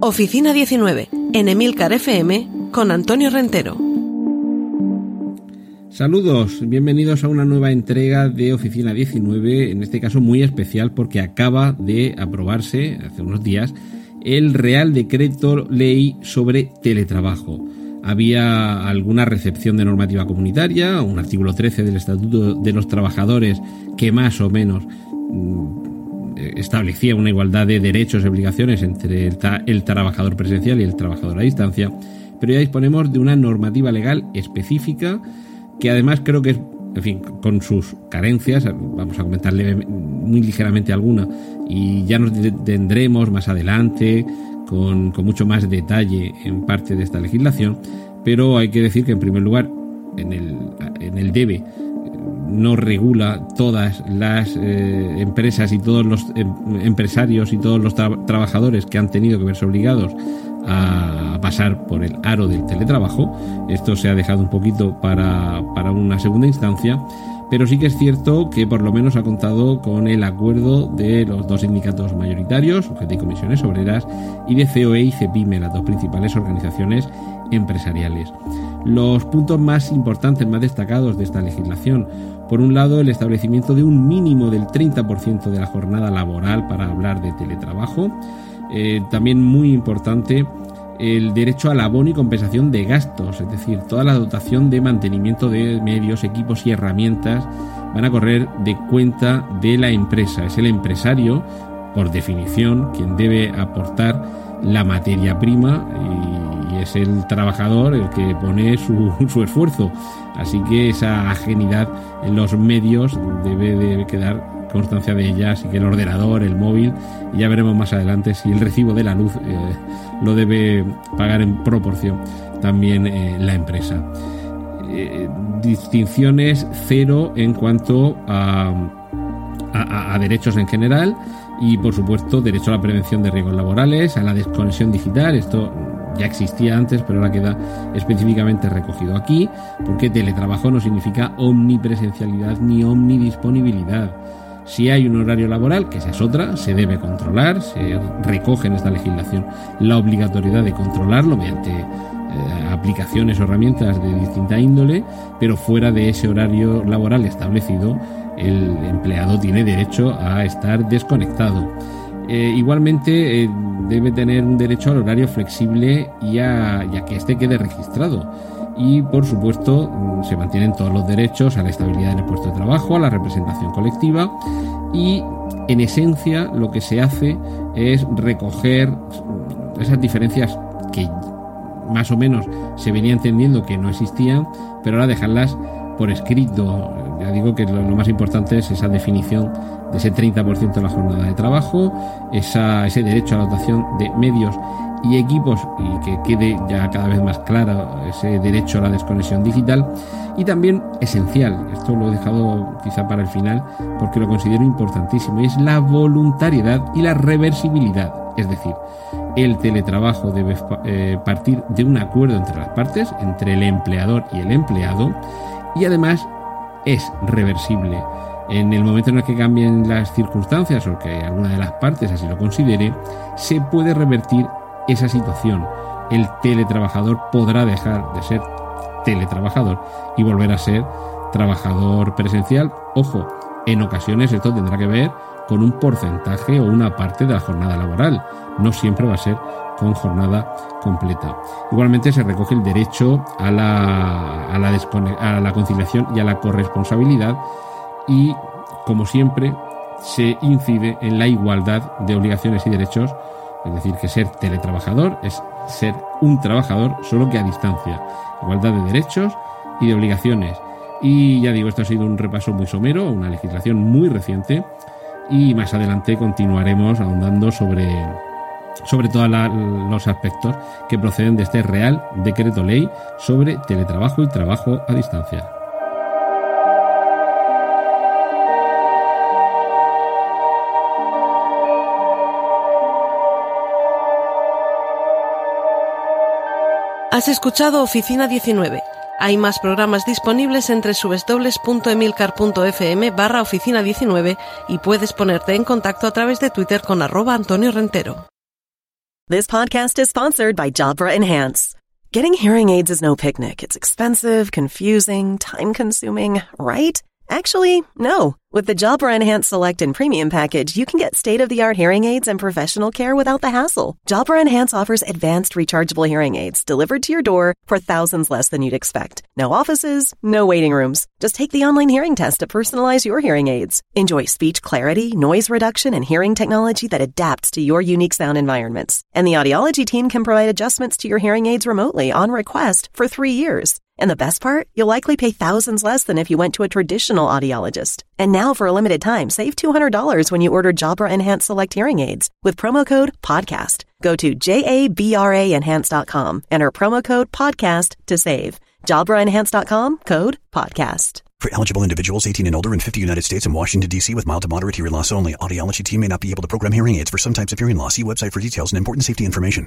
Oficina 19, en Emilcar FM, con Antonio Rentero. Saludos, bienvenidos a una nueva entrega de Oficina 19, en este caso muy especial porque acaba de aprobarse hace unos días el Real Decreto Ley sobre Teletrabajo. Había alguna recepción de normativa comunitaria, un artículo 13 del Estatuto de los Trabajadores que más o menos mm, establecía una igualdad de derechos y obligaciones entre el, el, trabajador presencial y el trabajador a distancia, pero ya disponemos de una normativa legal específica que además creo que es, en fin, con sus carencias, vamos a comentarle muy ligeramente alguna, y ya nos tendremos más adelante con, con mucho más detalle en parte de esta legislación, pero hay que decir que en primer lugar, en el, en el debe no regula todas las eh, empresas y todos los em, empresarios y todos los tra trabajadores que han tenido que verse obligados a pasar por el aro del teletrabajo. Esto se ha dejado un poquito para, para una segunda instancia, pero sí que es cierto que por lo menos ha contado con el acuerdo de los dos sindicatos mayoritarios, UGT y Comisiones Obreras, y de COE y CEPIME, las dos principales organizaciones empresariales. Los puntos más importantes, más destacados de esta legislación, por un lado, el establecimiento de un mínimo del 30% de la jornada laboral para hablar de teletrabajo, eh, también muy importante el derecho al abono y compensación de gastos, es decir, toda la dotación de mantenimiento de medios, equipos y herramientas van a correr de cuenta de la empresa. Es el empresario, por definición, quien debe aportar la materia prima y, es el trabajador el que pone su, esfuerzo. Así que esa ajenidad en los medios debe de quedar constancia de ella, así que el ordenador, el móvil, y ya veremos más adelante si el recibo de la luz eh, lo debe pagar en proporción también eh, la empresa. Eh, distinciones cero en cuanto a derechos en general y por supuesto derecho a la prevención de riesgos laborales, a la desconexión digital, esto ya existía antes, pero ahora queda específicamente recogido aquí, porque teletrabajo no significa omnipresencialidad ni omnidisponibilidad. Si hay un horario laboral, que esa es otra, se debe controlar, se recoge en esta legislación la obligatoriedad de controlarlo mediante aplicaciones o herramientas de distinta índole, pero fuera de ese horario laboral establecido, el empleado tiene derecho a estar desconectado. Eh, igualmente eh, debe tener un derecho al horario flexible y a, que éste quede registrado y por supuesto mm, se mantienen todos los derechos a la estabilidad en el puesto de trabajo, a la representación colectiva y en esencia lo que se hace es recoger esas diferencias que más o menos se venía entendiendo que no existían, pero ahora dejarlas por escrito. Digo que lo, más importante es esa definición de ese 30% de la jornada de trabajo, ese derecho a la dotación de medios y equipos y que quede ya cada vez más claro ese derecho a la desconexión digital. Y también esencial, esto lo he dejado quizá para el final porque lo considero importantísimo, es la voluntariedad y la reversibilidad, es decir, el teletrabajo debe eh, partir de un acuerdo entre las partes, entre el empleador y el empleado y además es reversible. En el momento en el que cambien las circunstancias o que alguna de las partes así lo considere, se puede revertir esa situación, el teletrabajador podrá dejar de ser teletrabajador y volver a ser trabajador presencial. Ojo, en ocasiones esto tendrá que ver con un porcentaje o una parte de la jornada laboral. No siempre va a ser con jornada completa. Igualmente se recoge el derecho a la, a la, a la conciliación y a la corresponsabilidad y, como siempre, se incide en la igualdad de obligaciones y derechos es decir, que ser teletrabajador es ser un trabajador solo que a distancia. Igualdad de derechos y de obligaciones. Y ya digo, esto ha sido un repaso muy somero, una legislación muy reciente y más adelante continuaremos ahondando sobre, sobre todos los aspectos que proceden de este Real Decreto Ley sobre teletrabajo y trabajo a distancia. Has escuchado Oficina 19. Hay más programas disponibles entre subesdobles.emilcar.fm barra oficina 19 y puedes ponerte en contacto a través de Twitter con arroba Antonio Rentero. This podcast is sponsored by Jabra Enhance. Getting hearing aids is no picnic. It's expensive, confusing, time consuming, right? Actually, no. With the Jabra Enhance Select and Premium package, you can get state-of-the-art hearing aids and professional care without the hassle. Jabra Enhance offers advanced rechargeable hearing aids delivered to your door for thousands less than you'd expect. No offices, no waiting rooms. Just take the online hearing test to personalize your hearing aids. Enjoy speech clarity, noise reduction, and hearing technology that adapts to your unique sound environments. And the audiology team can provide adjustments to your hearing aids remotely on request for three years. And the best part? You'll likely pay thousands less than if you went to a traditional audiologist. And now for a limited time, save $200 when you order Jabra Enhance Select Hearing Aids with promo code PODCAST. Go to JABRAenhance.com, enter promo code PODCAST to save. JabraEnhance.com, code PODCAST. For eligible individuals 18 and older in 50 United States and Washington, D.C. with mild to moderate hearing loss only, audiology team may not be able to program hearing aids for some types of hearing loss. See website for details and important safety information.